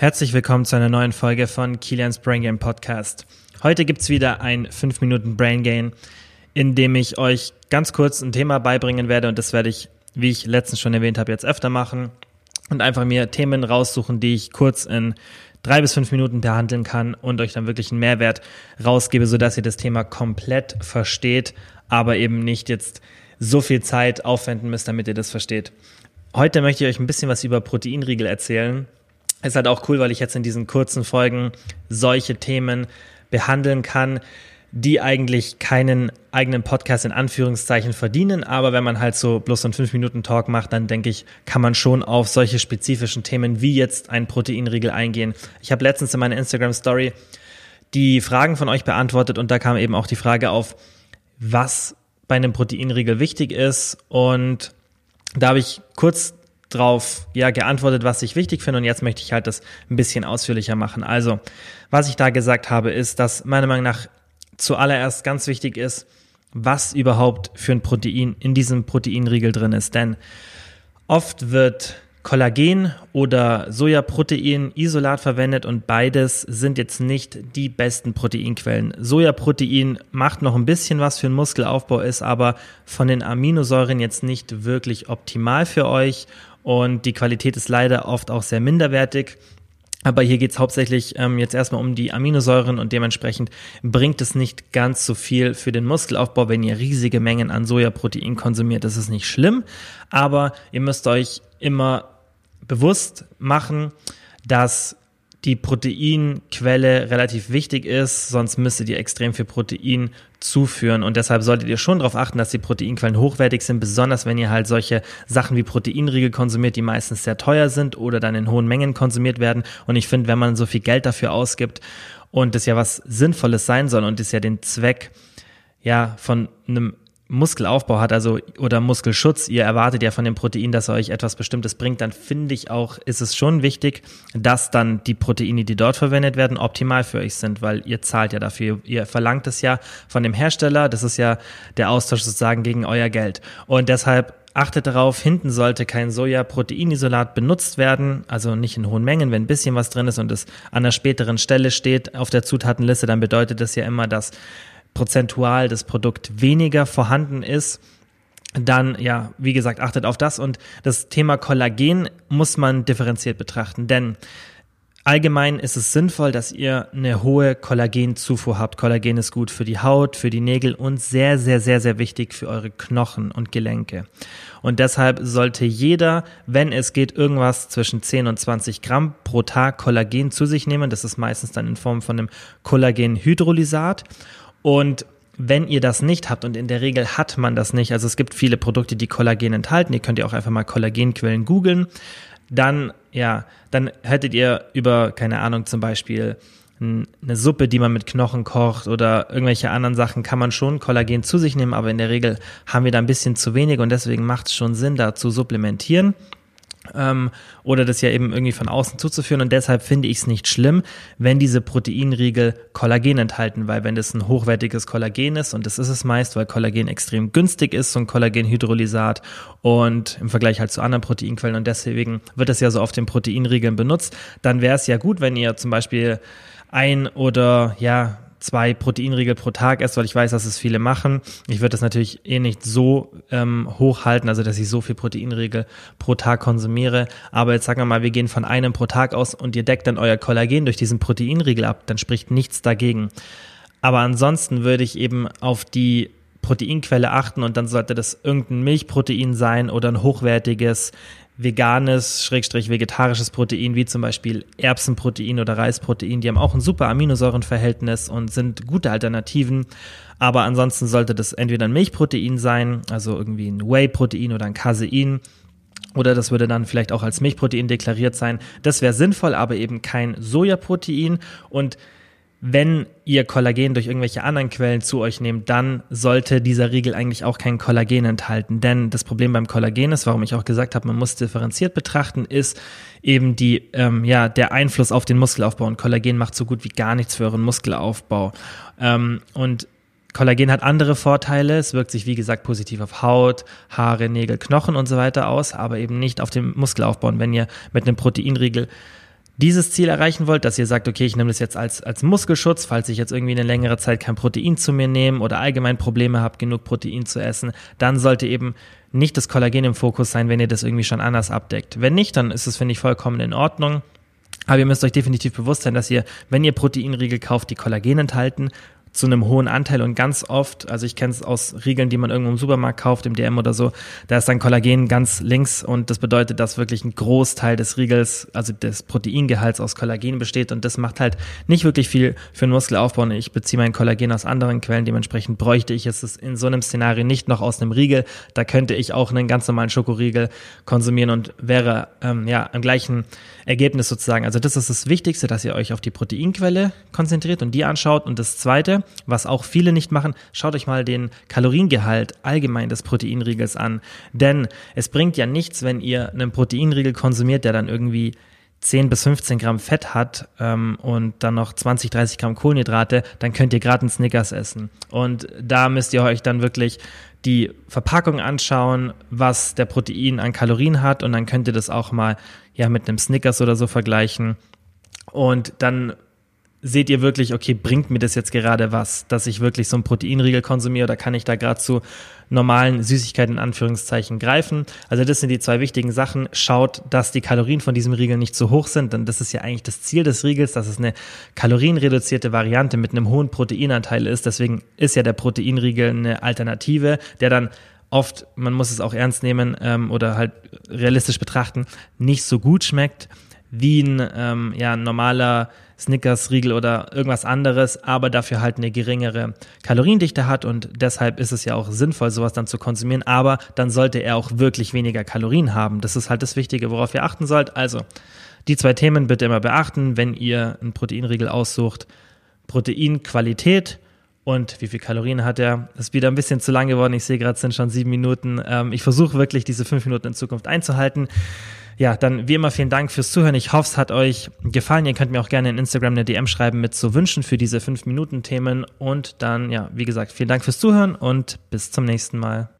Herzlich willkommen zu einer neuen Folge von Kilians Brain Game Podcast. Heute gibt's wieder ein 5 Minuten Brain Gain, in dem ich euch ganz kurz ein Thema beibringen werde und das werde ich, wie ich letztens schon erwähnt habe, jetzt öfter machen und einfach mir Themen raussuchen, die ich kurz in drei bis fünf Minuten behandeln kann und euch dann wirklich einen Mehrwert rausgebe, sodass ihr das Thema komplett versteht, aber eben nicht jetzt so viel Zeit aufwenden müsst, damit ihr das versteht. Heute möchte ich euch ein bisschen was über Proteinriegel erzählen ist halt auch cool, weil ich jetzt in diesen kurzen Folgen solche Themen behandeln kann, die eigentlich keinen eigenen Podcast in Anführungszeichen verdienen. Aber wenn man halt so bloß so einen 5-Minuten-Talk macht, dann denke ich, kann man schon auf solche spezifischen Themen wie jetzt ein Proteinriegel eingehen. Ich habe letztens in meiner Instagram-Story die Fragen von euch beantwortet und da kam eben auch die Frage auf, was bei einem Proteinriegel wichtig ist. Und da habe ich kurz drauf ja geantwortet, was ich wichtig finde und jetzt möchte ich halt das ein bisschen ausführlicher machen. Also, was ich da gesagt habe, ist, dass meiner Meinung nach zuallererst ganz wichtig ist, was überhaupt für ein Protein in diesem Proteinriegel drin ist, denn oft wird Kollagen oder Sojaprotein Isolat verwendet und beides sind jetzt nicht die besten Proteinquellen. Sojaprotein macht noch ein bisschen was für den Muskelaufbau, ist aber von den Aminosäuren jetzt nicht wirklich optimal für euch und die Qualität ist leider oft auch sehr minderwertig. Aber hier geht es hauptsächlich ähm, jetzt erstmal um die Aminosäuren und dementsprechend bringt es nicht ganz so viel für den Muskelaufbau, wenn ihr riesige Mengen an Sojaprotein konsumiert. Das ist nicht schlimm, aber ihr müsst euch immer bewusst machen, dass die Proteinquelle relativ wichtig ist, sonst müsstet ihr extrem viel Protein zuführen. Und deshalb solltet ihr schon darauf achten, dass die Proteinquellen hochwertig sind, besonders wenn ihr halt solche Sachen wie Proteinriegel konsumiert, die meistens sehr teuer sind oder dann in hohen Mengen konsumiert werden. Und ich finde, wenn man so viel Geld dafür ausgibt und das ja was Sinnvolles sein soll und das ja den Zweck ja von einem Muskelaufbau hat, also oder Muskelschutz, ihr erwartet ja von dem Protein, dass er euch etwas Bestimmtes bringt, dann finde ich auch, ist es schon wichtig, dass dann die Proteine, die dort verwendet werden, optimal für euch sind, weil ihr zahlt ja dafür, ihr verlangt es ja von dem Hersteller, das ist ja der Austausch sozusagen gegen euer Geld. Und deshalb achtet darauf, hinten sollte kein Soja-Proteinisolat benutzt werden, also nicht in hohen Mengen. Wenn ein bisschen was drin ist und es an einer späteren Stelle steht auf der Zutatenliste, dann bedeutet das ja immer, dass prozentual das Produkt weniger vorhanden ist, dann, ja, wie gesagt, achtet auf das. Und das Thema Kollagen muss man differenziert betrachten, denn allgemein ist es sinnvoll, dass ihr eine hohe Kollagenzufuhr habt. Kollagen ist gut für die Haut, für die Nägel und sehr, sehr, sehr, sehr wichtig für eure Knochen und Gelenke. Und deshalb sollte jeder, wenn es geht, irgendwas zwischen 10 und 20 Gramm pro Tag Kollagen zu sich nehmen. Das ist meistens dann in Form von einem Kollagenhydrolysat. Und wenn ihr das nicht habt, und in der Regel hat man das nicht, also es gibt viele Produkte, die Kollagen enthalten, ihr könnt ja auch einfach mal Kollagenquellen googeln, dann, ja, dann hättet ihr über, keine Ahnung, zum Beispiel eine Suppe, die man mit Knochen kocht oder irgendwelche anderen Sachen, kann man schon Kollagen zu sich nehmen, aber in der Regel haben wir da ein bisschen zu wenig und deswegen macht es schon Sinn, da zu supplementieren ähm, oder das ja eben irgendwie von außen zuzuführen. Und deshalb finde ich es nicht schlimm, wenn diese Proteinriegel Kollagen enthalten, weil wenn das ein hochwertiges Kollagen ist, und das ist es meist, weil Kollagen extrem günstig ist, so ein Kollagenhydrolysat und im Vergleich halt zu anderen Proteinquellen und deswegen wird das ja so auf den Proteinriegeln benutzt, dann wäre es ja gut, wenn ihr zum Beispiel ein oder ja zwei Proteinriegel pro Tag esst, weil ich weiß, dass es viele machen. Ich würde das natürlich eh nicht so ähm, hochhalten, also dass ich so viel Proteinriegel pro Tag konsumiere. Aber jetzt sagen wir mal, wir gehen von einem pro Tag aus und ihr deckt dann euer Kollagen durch diesen Proteinriegel ab, dann spricht nichts dagegen. Aber ansonsten würde ich eben auf die Proteinquelle achten und dann sollte das irgendein Milchprotein sein oder ein hochwertiges veganes, schrägstrich vegetarisches Protein, wie zum Beispiel Erbsenprotein oder Reisprotein, die haben auch ein super Aminosäurenverhältnis und sind gute Alternativen. Aber ansonsten sollte das entweder ein Milchprotein sein, also irgendwie ein Whey-Protein oder ein Casein. Oder das würde dann vielleicht auch als Milchprotein deklariert sein. Das wäre sinnvoll, aber eben kein Sojaprotein. Und wenn ihr Kollagen durch irgendwelche anderen Quellen zu euch nehmt, dann sollte dieser Riegel eigentlich auch kein Kollagen enthalten. Denn das Problem beim Kollagen ist, warum ich auch gesagt habe, man muss differenziert betrachten, ist eben die, ähm, ja, der Einfluss auf den Muskelaufbau. Und Kollagen macht so gut wie gar nichts für euren Muskelaufbau. Ähm, und Kollagen hat andere Vorteile. Es wirkt sich, wie gesagt, positiv auf Haut, Haare, Nägel, Knochen und so weiter aus, aber eben nicht auf den Muskelaufbau. Und wenn ihr mit einem Proteinriegel dieses Ziel erreichen wollt, dass ihr sagt, okay, ich nehme das jetzt als, als Muskelschutz, falls ich jetzt irgendwie eine längere Zeit kein Protein zu mir nehme oder allgemein Probleme habe, genug Protein zu essen, dann sollte eben nicht das Kollagen im Fokus sein, wenn ihr das irgendwie schon anders abdeckt. Wenn nicht, dann ist es, finde ich, vollkommen in Ordnung. Aber ihr müsst euch definitiv bewusst sein, dass ihr, wenn ihr Proteinriegel kauft, die Kollagen enthalten, zu einem hohen Anteil und ganz oft, also ich kenne es aus Riegeln, die man irgendwo im Supermarkt kauft, im DM oder so, da ist dann Kollagen ganz links und das bedeutet, dass wirklich ein Großteil des Riegels, also des Proteingehalts aus Kollagen besteht und das macht halt nicht wirklich viel für den Muskelaufbau und ich beziehe mein Kollagen aus anderen Quellen, dementsprechend bräuchte ich es in so einem Szenario nicht noch aus einem Riegel, da könnte ich auch einen ganz normalen Schokoriegel konsumieren und wäre ähm, ja am gleichen Ergebnis sozusagen. Also das ist das Wichtigste, dass ihr euch auf die Proteinquelle konzentriert und die anschaut. Und das zweite, was auch viele nicht machen, schaut euch mal den Kaloriengehalt allgemein des Proteinriegels an. Denn es bringt ja nichts, wenn ihr einen Proteinriegel konsumiert, der dann irgendwie 10 bis 15 Gramm Fett hat ähm, und dann noch 20, 30 Gramm Kohlenhydrate, dann könnt ihr gerade einen Snickers essen. Und da müsst ihr euch dann wirklich die Verpackung anschauen, was der Protein an Kalorien hat und dann könnt ihr das auch mal ja mit einem Snickers oder so vergleichen. Und dann seht ihr wirklich, okay, bringt mir das jetzt gerade was, dass ich wirklich so einen Proteinriegel konsumiere oder kann ich da gerade zu normalen Süßigkeiten in Anführungszeichen greifen? Also das sind die zwei wichtigen Sachen. Schaut, dass die Kalorien von diesem Riegel nicht zu hoch sind, denn das ist ja eigentlich das Ziel des Riegels, dass es eine kalorienreduzierte Variante mit einem hohen Proteinanteil ist. Deswegen ist ja der Proteinriegel eine Alternative, der dann oft, man muss es auch ernst nehmen ähm, oder halt realistisch betrachten, nicht so gut schmeckt wie ein ähm, ja, normaler Snickers-Riegel oder irgendwas anderes, aber dafür halt eine geringere Kaloriendichte hat und deshalb ist es ja auch sinnvoll, sowas dann zu konsumieren, aber dann sollte er auch wirklich weniger Kalorien haben. Das ist halt das Wichtige, worauf ihr achten sollt. Also, die zwei Themen bitte immer beachten, wenn ihr einen Proteinriegel aussucht. Proteinqualität und wie viel Kalorien hat er? Ist wieder ein bisschen zu lang geworden. Ich sehe gerade, es sind schon sieben Minuten. Ähm, ich versuche wirklich, diese fünf Minuten in Zukunft einzuhalten ja, dann wie immer vielen Dank fürs Zuhören. Ich hoffe, es hat euch gefallen. Ihr könnt mir auch gerne in Instagram eine DM schreiben mit so Wünschen für diese 5-Minuten-Themen. Und dann, ja, wie gesagt, vielen Dank fürs Zuhören und bis zum nächsten Mal.